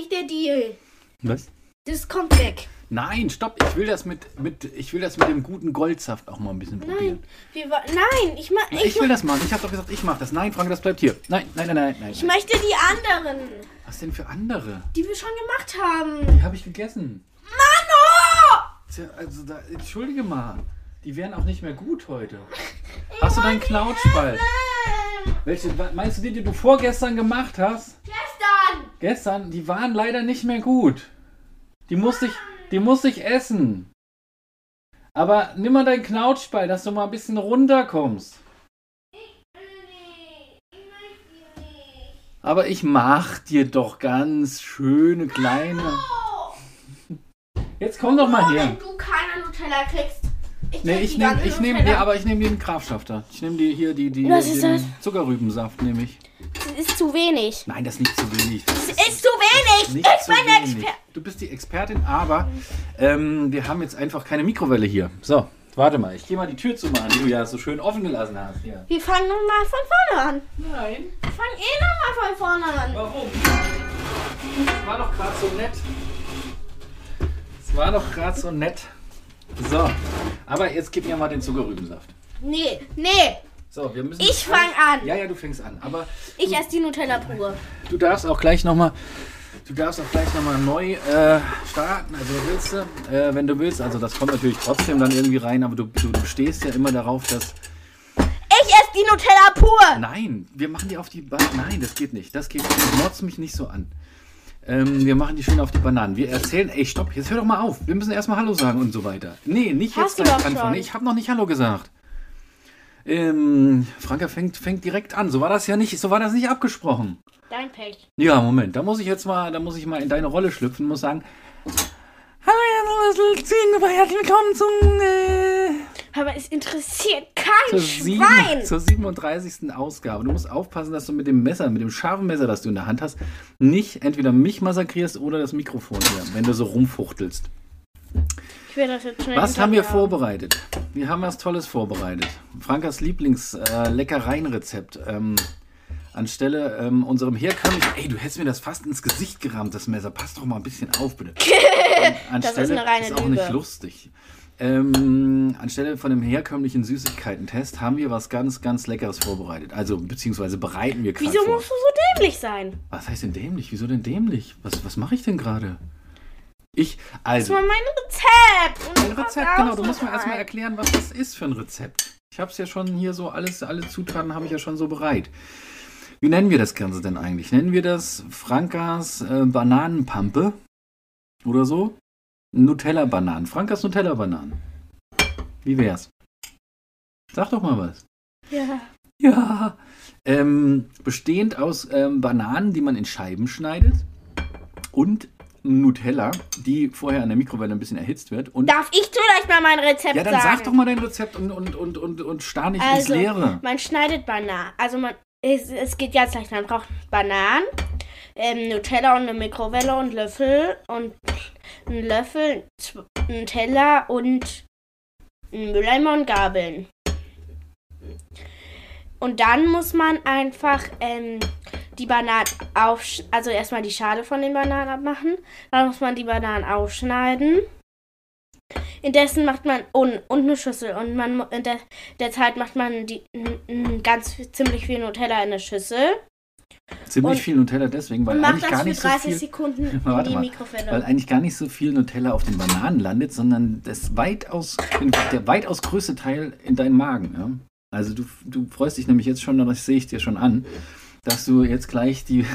war nicht der Deal. Was? Das kommt weg. Nein, stopp. Ich will das mit, mit, ich will das mit dem guten Goldsaft auch mal ein bisschen probieren. Nein, wir, wa- nein, ich, ma Ich, ich, will das machen. Ich habe doch gesagt, ich mache das. Nein, Frank, das bleibt hier. Nein, nein, nein, nein, nein. ich möchte die anderen, Was denn für andere? die wir schon gemacht haben. Die habe ich gegessen. Mano! Tja, also da, entschuldige mal. Die wären auch nicht mehr gut heute. Hast du deinen Knautschball? Welche, meinst du die, die du vorgestern gemacht hast? Gestern! Gestern, die waren leider nicht mehr gut. Die musste ich, die musste ich essen. Aber nimm mal deinen Knautschball, dass du mal ein bisschen runterkommst. Aber ich mach dir doch ganz schöne kleine. Jetzt komm doch mal her. Wenn du keine Nutella kriegst, ich Nee, ich nehme ich nehm, Nutella. nee, aber ich nehme den Kraftschaft Ich nehme die hier, die, die Was ist den das? Zuckerrübensaft nehme ich. Das ist zu wenig. Nein, das ist nicht zu wenig. Das Das ist zu wenig! nicht ich zu bin wenig. Experte. Du bist die Expertin, aber ähm, wir haben jetzt einfach keine Mikrowelle hier. So, warte mal, ich gehe mal die Tür zu machen, die du ja so schön offen gelassen hast. Hier. Wir fangen nun mal von vorne an. Nein. Wir fangen eh noch mal von vorne an. Warum? Es war doch gerade so nett. Es war doch gerade so nett. So, aber jetzt gib mir mal den Zuckerrübensaft. Nee, nee, So, wir müssen. Ich fang an. Ja, ja, du fängst an. Aber ich esse die Nutella pur. du darfst auch gleich nochmal. Du darfst auch gleich nochmal neu äh, starten, also willst du, äh, wenn du willst. Also das kommt natürlich trotzdem dann irgendwie rein, aber du, du, du stehst ja immer darauf, dass. Ich esse die Nutella pur. Nein, wir machen die auf die ba Nein, das geht nicht. Das geht nicht. Motz mich nicht so an. Ähm, wir machen die schön auf die Bananen. Wir erzählen, ey, stopp, jetzt hör doch mal auf. Wir müssen erstmal Hallo sagen und so weiter. Nee, nicht Hast jetzt gleich anfangen. Ich habe noch nicht Hallo gesagt. Ähm, Franka fängt, fängt direkt an. So war das ja nicht, so war das nicht abgesprochen. Dein Pech. Ja, Moment, da muss ich jetzt mal, da muss ich mal in deine Rolle schlüpfen und muss sagen. Hallo, herzlich willkommen zum, äh, Aber es interessiert zur, kein sieben, Schwein. zur 37. Ausgabe. Du musst aufpassen, dass du mit dem Messer, mit dem scharfen Messer, das du in der Hand hast, nicht entweder mich massakrierst oder das Mikrofon hier, wenn du so rumfuchtelst. Ich will das jetzt schnell Was haben wir vorbereitet? Wir haben was Tolles vorbereitet. Frankas Lieblings-Leckereien-Rezept. ähm, anstelle ähm, unserem herkömmlichen. Ey, du hättest mir das fast ins Gesicht gerammt, das Messer. Pass doch mal ein bisschen auf, bitte. Anstelle, eine reine ist auch Lüge. nicht lustig. Ähm, anstelle von dem herkömmlichen Süßigkeiten-Test haben wir was ganz, ganz Leckeres vorbereitet. Also, beziehungsweise bereiten wir gerade Wieso vor. musst du so dämlich sein? Was heißt denn dämlich? Wieso denn dämlich? Was, was mache ich denn gerade? Ich, Das also. war mein Rezept. Und Ein du Rezept, genau. Du musst mir erstmal erklären, was das ist für ein Rezept. Ich habe es ja schon hier so, alles, alle Zutaten habe ich ja schon so bereit. Wie nennen wir das Ganze denn eigentlich? Nennen wir das Frankas äh, Bananenpampe oder so? Nutella-Bananen. Frankas Nutella-Bananen. Wie wär's? Sag doch mal was. Ja. Ja. Ähm, bestehend aus ähm, Bananen, die man in Scheiben schneidet und Nutella, die vorher in der Mikrowelle ein bisschen erhitzt wird. Und Darf ich vielleicht mal mein Rezept ja, dann sagen? sag doch mal dein Rezept und, und, und, und, und starr nicht Also, ins Leere. Man schneidet Bananen. Also man, es, es geht ganz leicht. Man braucht Bananen, ähm, Nutella und eine Mikrowelle und Löffel und einen Löffel, einen Teller und einen Mülleimer und Gabeln. Und dann muss man einfach ähm, die Bananen auf, also erstmal die Schale von den Bananen abmachen. Dann muss man die Bananen aufschneiden. Indessen macht man und, und eine Schüssel und man in der, der Zeit macht man die n- n- ganz ziemlich viel Nutella in eine Schüssel Ziemlich und- viel Nutella deswegen, weil eigentlich gar nicht so 30 viel, Sekunden Warte mal, weil eigentlich gar nicht so viel Nutella auf den Bananen landet, sondern das weitaus, der weitaus größte Teil in deinem Magen. Ja? Also du, du freust dich nämlich jetzt schon, das sehe ich dir schon an, dass du jetzt gleich die,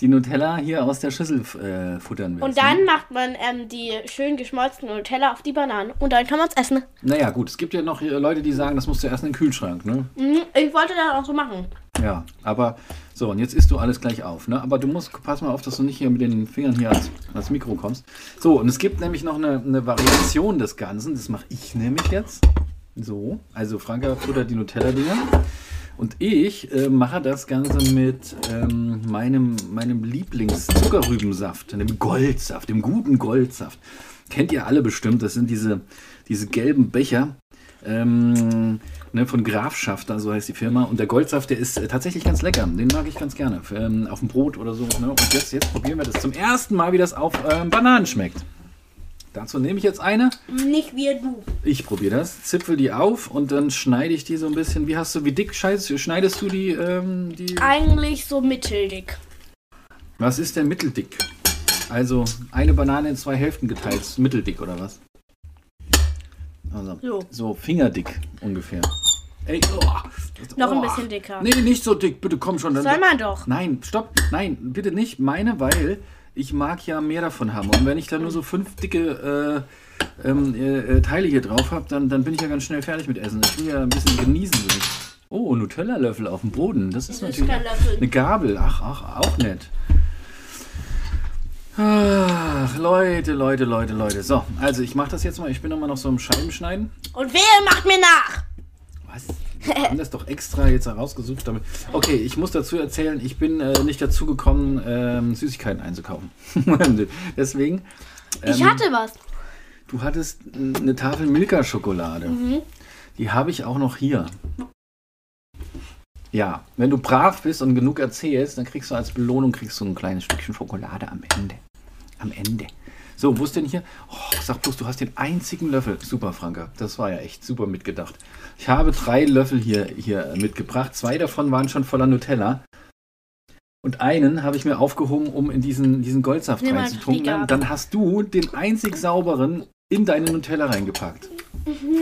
die Nutella hier aus der Schüssel äh, futtern willst. und dann ne? macht man ähm, die schön geschmolzene Nutella auf die Bananen und dann kann man es essen. Naja, gut, es gibt ja noch äh, Leute, die sagen, das musst du erst in den Kühlschrank, ne? Mhm, Ich wollte das auch so machen. Ja, aber so, und jetzt isst du alles gleich auf, ne? Aber du musst, pass mal auf, dass du nicht hier mit den Fingern hier ans, ans Mikro kommst. So, und es gibt nämlich noch eine, eine Variation des Ganzen, das mache ich nämlich jetzt. So, also Franka futtert die Nutella-Dinger. Und ich äh, mache das Ganze mit ähm, meinem, meinem Lieblings-Zuckerrübensaft, dem Goldsaft, dem guten Goldsaft. Kennt ihr alle bestimmt, das sind diese, diese gelben Becher, Ähm, ne, von Grafschaft, so heißt die Firma. Und der Goldsaft, der ist äh, tatsächlich ganz lecker. Den mag ich ganz gerne. Ähm, auf dem Brot oder so. Ne? Und jetzt, jetzt probieren wir das zum ersten Mal, wie das auf ähm, Bananen schmeckt. Dazu nehme ich jetzt eine. Nicht wie du. Ich probiere das. Zipfel die auf und dann schneide ich die so ein bisschen. Wie hast du, wie dick schneidest, schneidest du die, ähm, die? Eigentlich so mitteldick. Was ist denn mitteldick? Also eine Banane in zwei Hälften geteilt. Mitteldick oder was? Also, So. so fingerdick ungefähr. Ey, oh, das- Noch ein oh. bisschen dicker. Nee, nicht so dick, bitte komm schon. Dann, Soll man doch. Nein, stopp. Nein, bitte nicht meine, weil ich mag ja mehr davon haben. Und wenn ich da nur so fünf dicke äh, ähm, äh, äh, Teile hier drauf habe, dann, dann bin ich ja ganz schnell fertig mit Essen. Ich will ja ein bisschen genießen. Will ich. Oh, Nutella-Löffel auf dem Boden. Das ist Das ist natürlich kein Löffel. eine Gabel. Ach, ach, auch nett. Ach, Leute, Leute, Leute, Leute. So, also ich mache das jetzt mal. Ich bin immer noch so im Scheibenschneiden. Und wer macht mir nach? Was? Wir haben das doch extra jetzt herausgesucht. Damit. Okay, ich muss dazu erzählen, ich bin äh, nicht dazu gekommen, ähm, Süßigkeiten einzukaufen. Deswegen. Ich ähm, hatte was. Du hattest eine Tafel Milka-Schokolade. Mhm. Die habe ich auch noch hier. Ja, wenn du brav bist und genug erzählst, dann kriegst du als Belohnung kriegst du ein kleines Stückchen Schokolade am Ende. Am Ende. So, wo ist denn hier? Oh, sag bloß, du hast den einzigen Löffel. Super, Franka. Das war ja echt super mitgedacht. Ich habe drei Löffel hier, hier mitgebracht. Zwei davon waren schon voller Nutella. Und einen habe ich mir aufgehoben, um in diesen, diesen Goldsaft Nimm reinzutunken. Dann, hast du den einzig sauberen in deine Nutella reingepackt.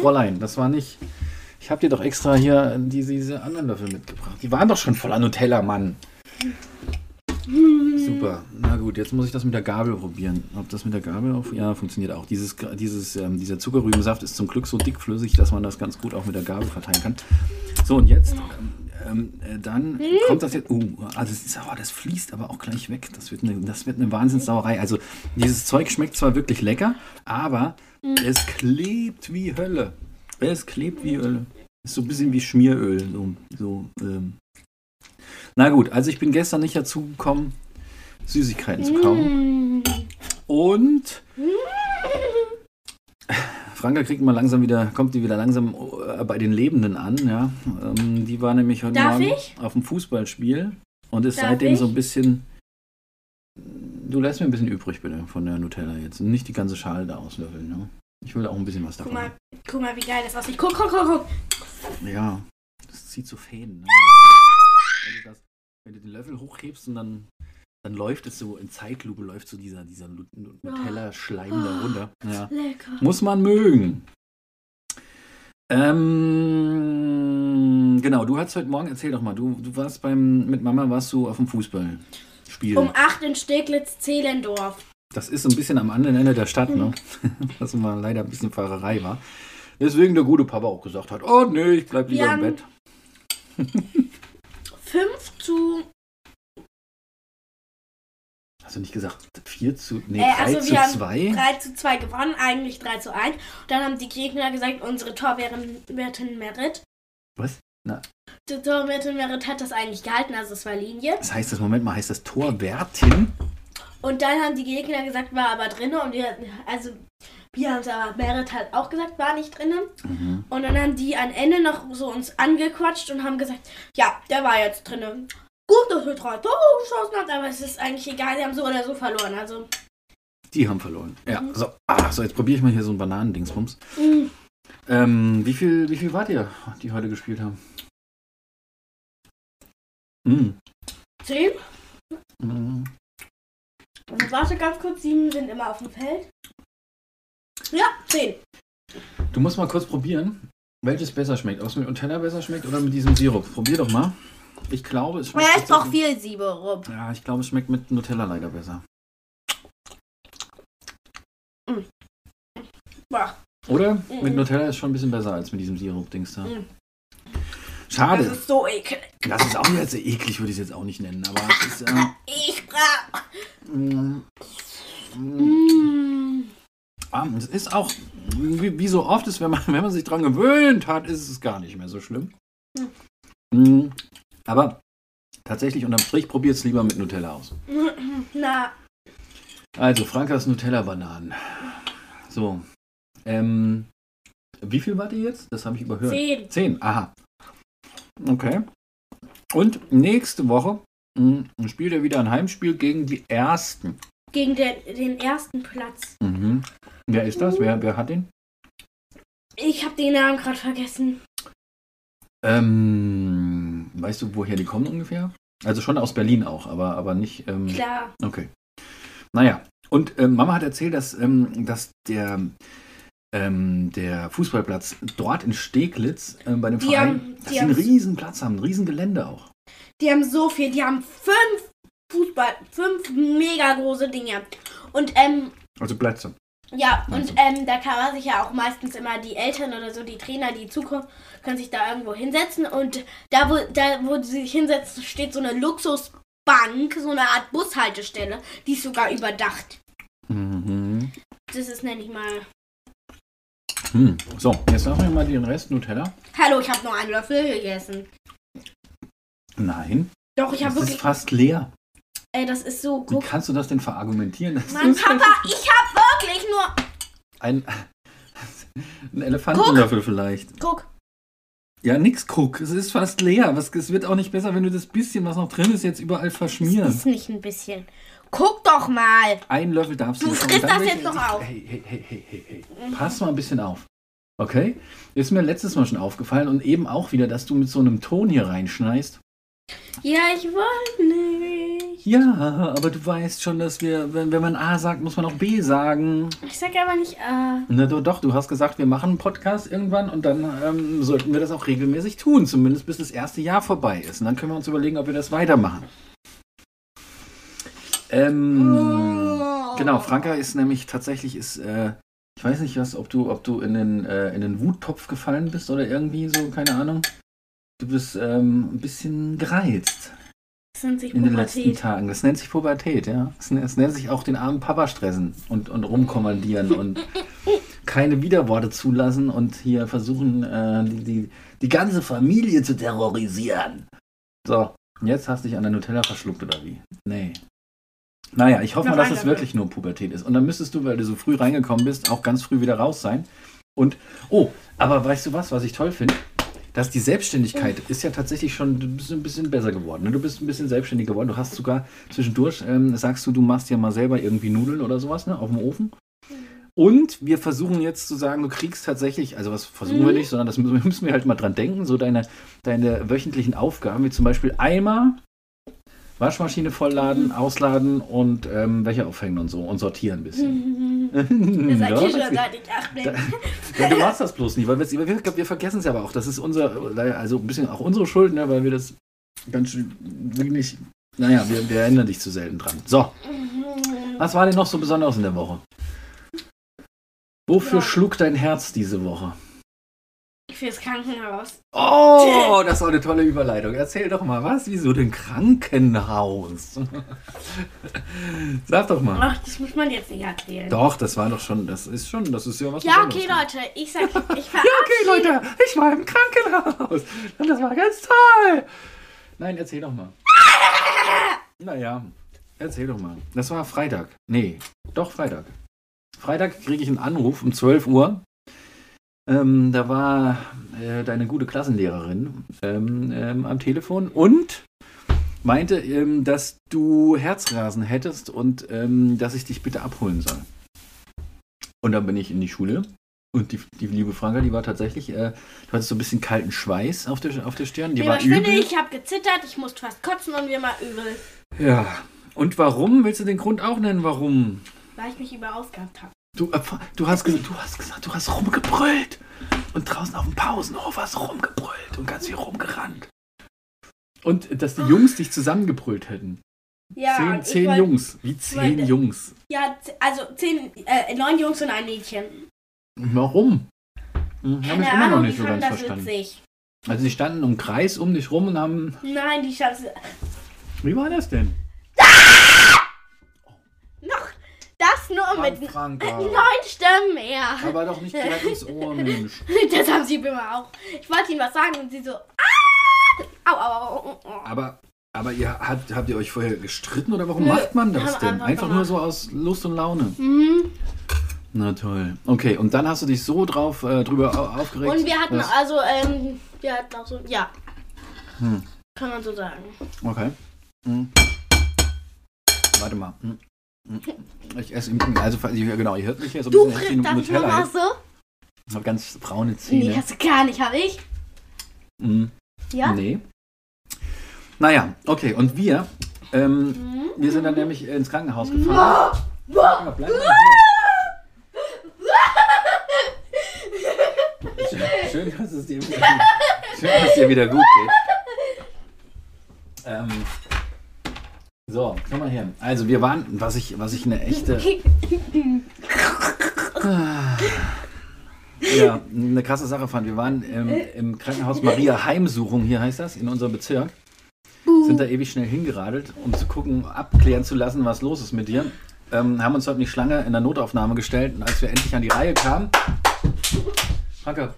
Fräulein, das war nicht. Ich habe dir doch extra hier diese, diese anderen Löffel mitgebracht. Die waren doch schon voller Nutella, Mann. Super. Na gut, jetzt muss ich das mit der Gabel probieren. Ob das mit der Gabel auch. Ja, funktioniert auch. Dieses, dieses, ähm, dieser Zuckerrübensaft ist zum Glück so dickflüssig, dass man das ganz gut auch mit der Gabel verteilen kann. So, und jetzt. Ähm, äh, dann kommt das jetzt. Oh, also das, ist, aber, das fließt aber auch gleich weg. Das wird, eine, das wird eine Wahnsinnssauerei. Also, dieses Zeug schmeckt zwar wirklich lecker, aber es klebt wie Hölle. Es klebt wie Hölle. Ist so ein bisschen wie Schmieröl. So, so, ähm. Na gut, also ich bin gestern nicht dazu gekommen, Süßigkeiten zu kaufen. Mm. Und Franka kriegt mal langsam wieder, kommt die wieder langsam äh, bei den Lebenden an, ja. Ähm, die war nämlich heute Darf Morgen ich? auf dem Fußballspiel und ist Darf seitdem ich? so ein bisschen. Du lässt mir ein bisschen übrig, bitte, von der Nutella jetzt. Nicht die ganze Schale da auslöffeln, ne? Ich will auch ein bisschen was Guck davon. mal, guck mal, wie geil das aussieht. Guck, guck, guck, guck. Ja, das zieht so Fäden. Ne? Wenn, du das, wenn du den Löffel hochhebst und dann, dann läuft es so in Zeitlupe, läuft so dieser, dieser Lu- Lu- Nutella-Schleim da runter. Ja. Lecker. Muss man mögen. Ähm, genau, du hast heute Morgen, erzähl doch mal, du, du warst beim, mit Mama warst du auf dem Fußballspiel. Um 8 in Steglitz-Zehlendorf. Das ist so ein bisschen am anderen Ende der Stadt, ne? Was mal leider ein bisschen Fahrerei war. Deswegen der gute Papa auch gesagt hat, oh nee, ich bleib lieber im haben- Bett. 5 zu. Hast du nicht gesagt 4 zu, nee, Äh, 3 also zu wir haben 2? 3 zu 2 gewonnen, eigentlich 3 zu 1. Und dann haben die Gegner gesagt, unsere Torwärtin Merit. Was? Na, Die Torwärtin Merit hat das eigentlich gehalten, also es war Linie. das heißt das, Moment mal, heißt das Torwärtin? Und dann haben die Gegner gesagt, war aber drinne. Und wir, also wir haben es aber, Merit hat auch gesagt, war nicht drinne. Mhm. Und dann haben die am Ende noch so uns angequatscht und haben gesagt, ja, der war jetzt drinne. Gut, dass wir drei Tore geschossen haben, aber es ist eigentlich egal, sie haben so oder so verloren. Also, Die haben verloren. Ja, so, ah, so jetzt probiere ich mal hier so ein Bananendingsbums. mh, Ähm, wie viel, wie viel wart ihr, die heute gespielt haben? Mm. zehn. Mm. Und warte ganz kurz, sieben sind immer auf dem Feld. Ja, zehn. Du musst mal kurz probieren, welches besser schmeckt. Ob es mit Nutella besser schmeckt oder mit diesem Sirup. Probier doch mal. Ich glaube, es schmeckt. Ja, ist doch tatsächlich- viel Sirup. Ja, ich glaube, es schmeckt mit Nutella leider besser. Boah, Oder? Mhm. Mit Nutella ist schon ein bisschen besser als mit diesem Sirup-Dings da. Mhm. Schade. das ist so eklig. Das ist auch jetzt eklig, würde ich es jetzt auch nicht nennen. Aber es ist. Äh, Ich brauch. Mm, mm, ah, es ist auch, wie, wie so oft ist, wenn man, wenn man sich dran gewöhnt hat, ist es gar nicht mehr so schlimm. Mm, aber tatsächlich unterm Strich probiert es lieber mit Nutella aus. Na, Also, Frankas Nutella-Bananen. So. Ähm, Wie viel wart ihr jetzt? Das habe ich überhört. Zehn. Zehn, aha. Okay. Und nächste Woche mh, spielt er wieder ein Heimspiel gegen die Ersten. Gegen den, den ersten Platz. Mhm. Wer ist das? Wer, wer hat den? Ich habe den Namen gerade vergessen. Ähm, weißt du, woher die kommen ungefähr? Also schon aus Berlin auch, aber, aber nicht. Ähm, Klar. Okay. Naja, und ähm, Mama hat erzählt, dass, ähm, dass der, ähm, der Fußballplatz dort in Steglitz ähm, bei dem Die Verein, haben- dass die sie einen haben- riesen Platz haben, ein riesen Gelände auch. Die haben so viel. Die haben fünf Fußball, fünf mega große Dinge. Und ähm, Also Plätze. ja, und ähm, da kann man sich ja auch meistens immer die Eltern oder so, die Trainer, die zukommen, können sich da irgendwo hinsetzen. Und da, wo, da, wo sie sich hinsetzen, steht so eine Luxusbank, so eine Art Bushaltestelle. Die ist sogar überdacht. Mhm. Das ist, nenne ich mal. Hm. So, jetzt sagen wir mal den Rest Nutella. Hallo, ich habe nur einen Löffel gegessen. Nein, Doch, ich habe das ist wirklich. fast leer. Ey, das ist so. Wie Guck. kannst du das denn verargumentieren? Das Mann, Papa, ich habe wirklich nur. ein, ein Elefantenlöffel vielleicht. Guck. Ja, nix guck. Es ist fast leer. Was, es wird auch nicht besser, wenn du das bisschen, was noch drin ist, jetzt überall Das verschmierst. ist nicht ein bisschen. Guck doch mal. Ein Löffel darfst du Du bekommen. frisst das jetzt noch auf. Hey, hey, hey, hey, hey, hey. Pass mal ein bisschen auf. Okay? Ist mir letztes Mal schon aufgefallen und eben auch wieder, dass du mit so einem Ton hier reinschneist. Ja, ich wollte nicht. Ja, aber du weißt schon, dass wir, wenn, wenn man A sagt, muss man auch B sagen. Ich sag aber nicht, äh. Na doch, doch, du hast gesagt, wir machen einen Podcast irgendwann und dann ähm, sollten wir das auch regelmäßig tun, zumindest bis das erste Jahr vorbei ist. Und dann können wir uns überlegen, ob wir das weitermachen. Ähm, Oh. Genau, Franka ist nämlich tatsächlich ist, äh, ich weiß nicht was, ob du, ob du in den, äh, in den Wuttopf gefallen bist oder irgendwie so, keine Ahnung. Du bist ähm, ein bisschen gereizt Das nennt sich in den letzten Pubertät. Tagen. Das nennt sich Pubertät, ja. Es, es nennt sich auch den armen Papa stressen und, und rumkommandieren und keine Widerworte zulassen und hier versuchen, äh, die, die, die ganze Familie zu terrorisieren. So, jetzt hast du dich an der Nutella verschluckt oder wie? Nee. Naja, ich hoffe mal, dass es wirklich nur Pubertät ist. Und dann müsstest du, weil du so früh reingekommen bist, auch ganz früh wieder raus sein. Und, oh, aber weißt du was, was ich toll finde? Dass die Selbstständigkeit ist ja tatsächlich schon, du bist ein bisschen besser geworden. Ne? Du bist ein bisschen selbstständig geworden. Du hast sogar zwischendurch, ähm, sagst du, du machst ja mal selber irgendwie Nudeln oder sowas, ne, auf dem Ofen. Und wir versuchen jetzt zu sagen, du kriegst tatsächlich, also was versuchen wir Mhm. nicht, sondern das müssen, müssen wir halt mal dran denken, so deine, deine wöchentlichen Aufgaben, wie zum Beispiel einmal Waschmaschine vollladen, ausladen und ähm, Wäsche aufhängen und so und sortieren ein bisschen. Das sag Ja, schon das- bin. ja, du machst das bloß nicht, weil wir, wir, wir vergessen es aber auch. Das ist unser, also ein bisschen auch unsere Schuld, ne, weil wir das ganz schön wirklich, naja, wir, wir erinnern dich zu selten dran. So, was war denn noch so besonders in der Woche? Wofür Ja. schlug dein Herz diese Woche? Fürs Krankenhaus. Oh, das war eine tolle Überleitung. Erzähl doch mal, was? Wieso denn Krankenhaus? Sag doch mal. Ach, das muss man jetzt nicht erzählen. Doch, das war doch schon, das ist schon, das ist ja was Ja, okay, Leute. Ich sag, ich Ja, okay, Leute, ich war im Krankenhaus. Und das war ganz toll. Nein, erzähl doch mal. Naja, erzähl doch mal. Das war Freitag. Nee, doch Freitag. Freitag kriege ich einen Anruf um 12 Uhr. Ähm, da war äh, deine gute Klassenlehrerin ähm, ähm, am Telefon und meinte, ähm, dass du Herzrasen hättest und ähm, dass ich dich bitte abholen soll. Und dann bin ich in die Schule und die, die liebe Franka, die war tatsächlich, äh, du hattest so ein bisschen kalten Schweiß auf der, auf der Stirn, die Mir war war schwindelig, übel. ich habe gezittert, ich musste fast kotzen und mir war übel, Ja. Und warum? Willst du den Grund auch nennen, warum? weil ich mich überausgabt habe. Du, äh, du, hast, du hast gesagt, du hast rumgebrüllt. Und draußen auf dem Pausenhof hast du rumgebrüllt und ganz viel rumgerannt. Und dass die Jungs dich zusammengebrüllt hätten. Ja, zehn zehn wollt- Jungs. Wie zehn wollte- Jungs. Ja, also zehn, äh, neun Jungs und ein Mädchen. Warum? Hm, Habe ich immer noch nicht so ganz verstanden. witzig. Also sie standen im Kreis um dich rum und haben. Nein, die Chance. Wie war das denn? Noch das nur Frank, mit Franka. neun Stimmen mehr. Aber doch nicht direkt ins Ohr, Mensch. Das haben sie immer auch. Ich wollte ihnen was sagen und sie so. Ah! Au, au, au, au. Aber, aber ihr habt, habt ihr euch vorher gestritten oder warum Nö, macht man das denn? einfach Einfach nur so aus Lust und Laune. Mhm. Na toll. Okay, und dann hast du dich so drauf äh, drüber au- aufgeregt. Und wir hatten dass- also, ähm, wir hatten auch so, ja. Hm. Kann man so sagen. Okay. Hm. Warte mal. Hm. Ich esse, also ja, genau, ihr hört mich hier so ein Du bisschen Nutella. nochmal jetzt. so? Ich habe ganz braune Nee, Zähne. hast du gar nicht, hab ich? Hm. Ja? Nee. Naja, okay. Und wir, ähm, Mhm. wir sind dann nämlich ins Krankenhaus gefahren. Ja, bleib mal hier. Schön, schön, dass es dir wieder, schön, dass es dir wieder gut geht. Ähm, so, komm mal her. Also wir waren, was ich, was ich eine echte, ja, eine krasse Sache fand. Wir waren im, im Krankenhaus Maria Heimsuchung, hier heißt das, in unserem Bezirk. Sind da ewig schnell hingeradelt, um zu gucken, abklären zu lassen, was los ist mit dir. Ähm, haben uns dort nicht Schlange in der Notaufnahme gestellt und als wir endlich an die Reihe kamen, Franke,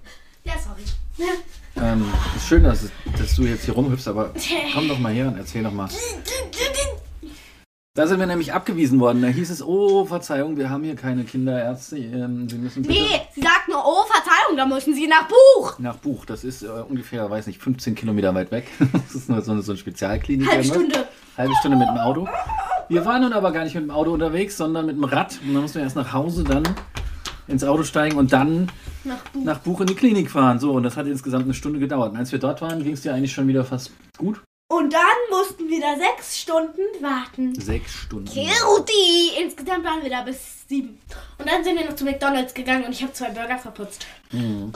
Ja, sorry. ähm, ist schön, dass, dass du jetzt hier rumhüpfst, aber komm doch mal her und erzähl doch mal. Da sind wir nämlich abgewiesen worden. Da hieß es, oh, Verzeihung, wir haben hier keine Kinderärzte. Ähm, Sie müssen bitte Nee, sie sagt nur, oh, Verzeihung, da müssen sie nach Buch. nach Buch. Das ist äh, ungefähr, weiß nicht, 15 Kilometer weit weg. Das ist nur so eine, so eine Spezialklinik. Halbe irgendwas. Stunde. Halbe Stunde mit dem Auto. Wir waren nun aber gar nicht mit dem Auto unterwegs, sondern mit dem Rad. Und dann mussten wir erst nach Hause, dann ins Auto steigen und dann Nach Buch. nach Buch in die Klinik fahren. So, und das hat insgesamt eine Stunde gedauert. Und als wir dort waren, ging es dir eigentlich schon wieder fast gut. Und dann mussten wir da sechs Stunden warten. Sechs Stunden. Kirti! Insgesamt waren wir da bis sieben. Und dann sind wir noch zu McDonalds gegangen und ich habe zwei Burger verputzt. Mhm.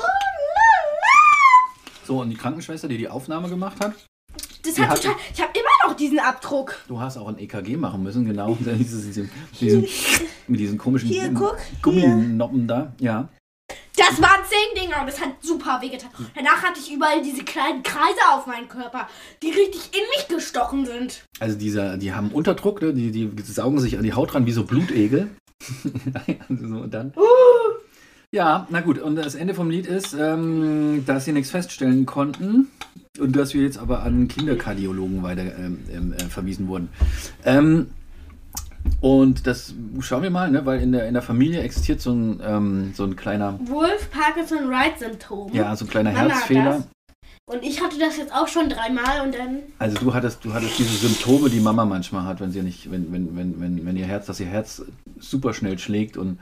So, und die Krankenschwester, die die Aufnahme gemacht hat, Das hat hat- total. Ich habe immer noch diesen Abdruck. du hast auch ein EKG machen müssen, genau. Dieses, diesen, mit diesen komischen Hier, guck. Gumminoppen da. Ja. Das waren zehn Dinger und es hat super wehgetan. Danach hatte ich überall diese kleinen Kreise auf meinem Körper, die richtig in mich gestochen sind. Also dieser, die haben Unterdruck, ne? die, die saugen sich an die Haut ran wie so Blutegel. so, und dann. Ja, na gut, und das Ende vom Lied ist, ähm, dass sie nichts feststellen konnten und dass wir jetzt aber an Kinderkardiologen weiter ähm, ähm, äh, verwiesen wurden. Ähm, und das schauen wir mal, ne? weil in der, in der Familie existiert so ein, ähm, so ein kleiner, Wolf Parkinson Wright Syndrom. ja, so ein kleiner Mama Herzfehler. Und ich hatte das jetzt auch schon dreimal und dann. Also du hattest, du hattest diese Symptome, die Mama manchmal hat, wenn sie nicht, wenn, wenn, wenn, wenn, wenn ihr Herz, dass ihr Herz super schnell schlägt und,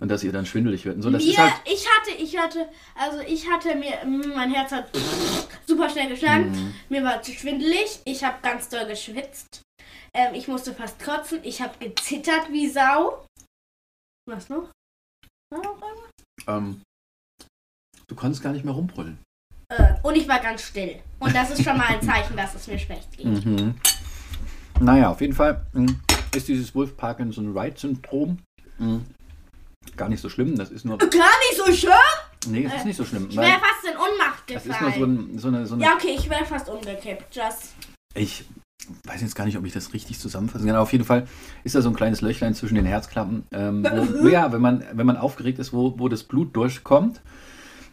und dass ihr dann schwindelig wird. Und so, das mir, ist halt. ich hatte, ich hatte, also ich hatte mir, mein Herz hat super schnell geschlagen. Mhm. Mir war zu schwindelig. Ich habe ganz doll geschwitzt. Ähm, ich musste fast kotzen. Ich habe gezittert wie Sau. Was noch? War noch irgendwas? Ähm, du konntest gar nicht mehr rumbrüllen. Äh, und ich war ganz still. Und das ist schon mal ein Zeichen, dass es mir schlecht geht. Mhm. Naja, auf jeden Fall mh, ist dieses Wolf-Parkinson-Wright-Syndrom mh, gar nicht so schlimm. Das ist nur. Gar nicht so schön. Nee, es ist nicht so schlimm. Ich wäre fast in Ohnmacht das ist nur so, gefallen. ein, so eine. So eine ja, okay, ich wäre fast umgekippt. Just. Ich weiß jetzt gar nicht, ob ich das richtig zusammenfassen kann. Aber auf jeden Fall ist da so ein kleines Löchlein zwischen den Herzklappen, ähm, wo, ja, wenn man, wenn man aufgeregt ist, wo, wo das Blut durchkommt.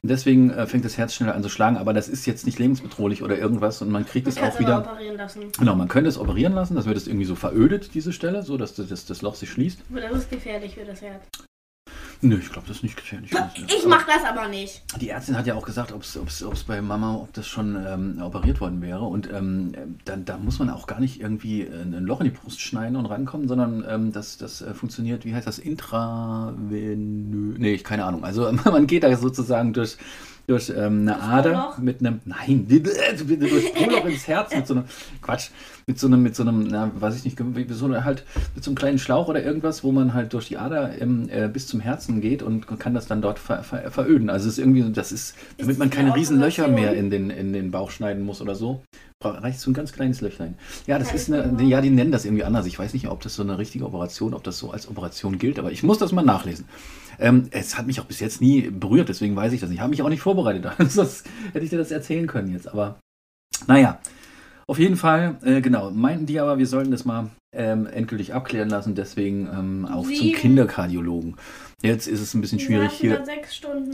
Und Deswegen äh, fängt das Herz schneller an zu schlagen, aber das ist jetzt nicht lebensbedrohlich oder irgendwas und man kriegt Ich es auch wieder. aber operieren lassen. Genau, man könnte es operieren lassen, das wird es irgendwie so verödet, diese Stelle, so dass das, das, das Loch sich schließt. Aber das ist gefährlich für das Herz. Nö, ich glaube, das ist nicht gefährlich. Ich Aber mach das aber nicht. Die Ärztin hat ja auch gesagt, ob es bei Mama, ob das schon ähm, operiert worden wäre. Und ähm, dann, da muss man auch gar nicht irgendwie ein Loch in die Brust schneiden und rankommen, sondern ähm, das, das äh, funktioniert, wie heißt das, intravenö... Nee, ich keine Ahnung. Also man geht da sozusagen durch, durch ähm, eine Ader Poloch? mit einem... Nein, durch Poloch ins Herz mit so einem... Quatsch. Mit so einem, mit so einem, na, weiß ich nicht, wie so halt mit so einem kleinen Schlauch oder irgendwas, wo man halt durch die Ader ähm, äh, bis zum Herzen geht und kann das dann dort ver, ver, veröden. Also es ist irgendwie, so- das ist, damit das man keine eine riesen Löcher mehr in den, in den Bauch schneiden muss oder so, reicht so ein ganz kleines Löchlein. Ja, das ist eine, ja, die nennen das irgendwie anders. Ich weiß nicht, ob das so eine richtige Operation, ob das so als Operation gilt, aber ich muss das mal nachlesen. Ähm, es hat mich auch bis jetzt nie berührt, deswegen weiß ich das nicht. Ich habe mich auch nicht vorbereitet. Sonst hätte ich dir das erzählen können jetzt, aber naja. Auf jeden Fall, äh, genau, meinten die aber, wir sollten das mal ähm, endgültig abklären lassen, deswegen ähm, auf zum Sie- Kinderkardiologen. Jetzt ist es ein bisschen schwierig hier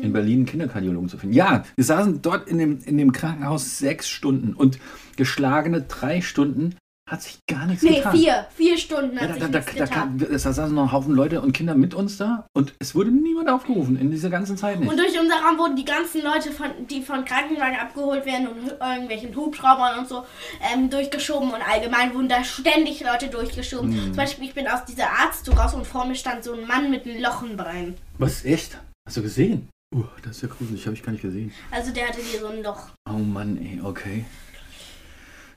in Berlin einen Kinderkardiologen zu finden. Ja, wir saßen dort in dem, in dem Krankenhaus sechs Stunden und geschlagene drei Stunden hat sich gar nichts Nee, getan. vier. Vier Stunden Ja, hat da, sich da, da, nichts da, getan. kam, da saßen noch ein Haufen Leute und Kinder mit uns da und es wurde niemand aufgerufen in dieser ganzen Zeit nicht. Und durch unser Raum wurden die ganzen Leute, von, die von Krankenwagen abgeholt werden und irgendwelchen Hubschraubern und so ähm, durchgeschoben. Und allgemein wurden da ständig Leute durchgeschoben. Hm. Zum Beispiel, ich bin aus dieser Arzttour raus und vor mir stand so ein Mann mit einem Loch im Bein. Was, echt? Hast du gesehen? Uh, das ist ja gruselig, habe ich gar nicht gesehen. Also der hatte hier so ein Loch. Oh Mann, ey, okay.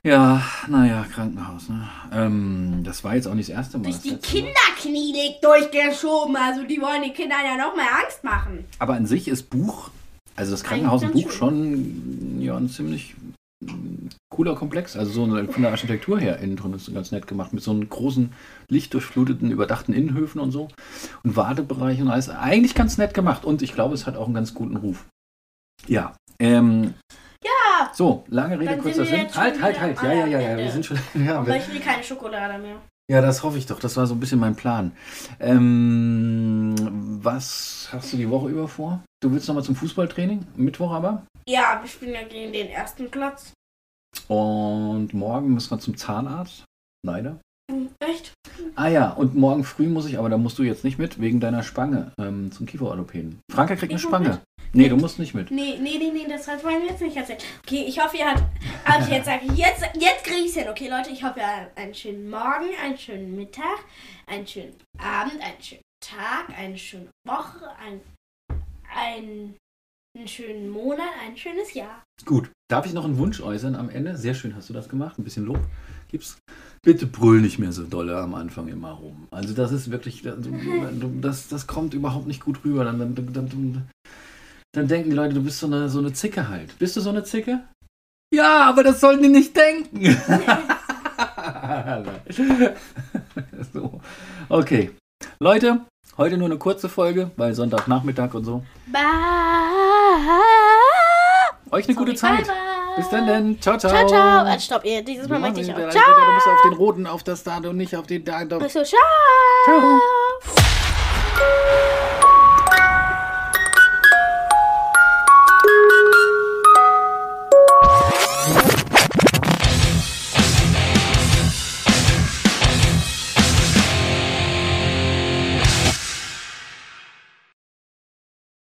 Ja, naja, Krankenhaus, ne? Ähm, das war jetzt auch nicht das erste Mal. Durch die. Kinderklinik durchgeschoben. Also die wollen den Kindern ja noch mehr Angst machen. Aber an sich ist Buch, also das Krankenhaus im Buch schon ja, ein ziemlich mm, cooler Komplex. Also so eine, von der Architektur her innen drin ist ganz nett gemacht. Mit so einem großen, lichtdurchfluteten, überdachten Innenhöfen und so. Und Wartebereich und alles. Eigentlich ganz nett gemacht. Und ich glaube, es hat auch einen ganz guten Ruf. Ja. Ähm, Ja. so, lange Rede, kurzer Sinn. Halt, halt, halt. Ja, ja, ja, ja. Wir sind schon. Ja, Aber ich will keine Schokolade mehr. ja, das hoffe ich doch. Das war so ein bisschen mein Plan. Ähm, was hast du die Woche über vor? Du willst nochmal zum Fußballtraining? Mittwoch aber? Ja, wir spielen ja gegen den ersten Platz. Und morgen müssen wir zum Zahnarzt. Leider. Hm, Echt? Ah ja, und morgen früh muss ich, aber da musst du jetzt nicht mit, wegen deiner Spange ähm, zum Kieferorthopäden. Franka kriegt eine Ich muss Spange. mit. Nee, du musst nicht mit. Nee, nee, nee, nee, das wollen wir jetzt nicht erzählen. Okay, ich hoffe, ihr habt. Aber jetzt sage ich, jetzt, jetzt kriege ich es hin. Okay, Leute, ich hoffe, ihr habt einen schönen Morgen, einen schönen Mittag, einen schönen Abend, einen schönen Tag, eine schöne Woche, ein, ein, einen schönen Monat, ein schönes Jahr. Gut. Darf ich noch einen Wunsch äußern am Ende? Sehr schön hast du das gemacht. Ein bisschen Lob gibt's. Bitte brüll nicht mehr so dolle am Anfang immer rum. Also das ist wirklich, das, das kommt überhaupt nicht gut rüber. Dann, dann, dann, dann, denken die Leute, du bist so eine, so eine Zicke halt. Bist du so eine Zicke? Ja, aber das sollen die nicht denken. so. Okay. Leute, heute nur eine kurze Folge, weil Sonntagnachmittag und so. Bye. Euch eine gute Sorry, Zeit. bye, bye. Bis dann denn. Ciao, ciao. Ciao, ciao. Äh, stopp, ihr, dieses Mal möchte ich auch. Ciao. Du musst auf den roten, auf das da und nicht auf den da. da. Ach so, ciao. Ciao.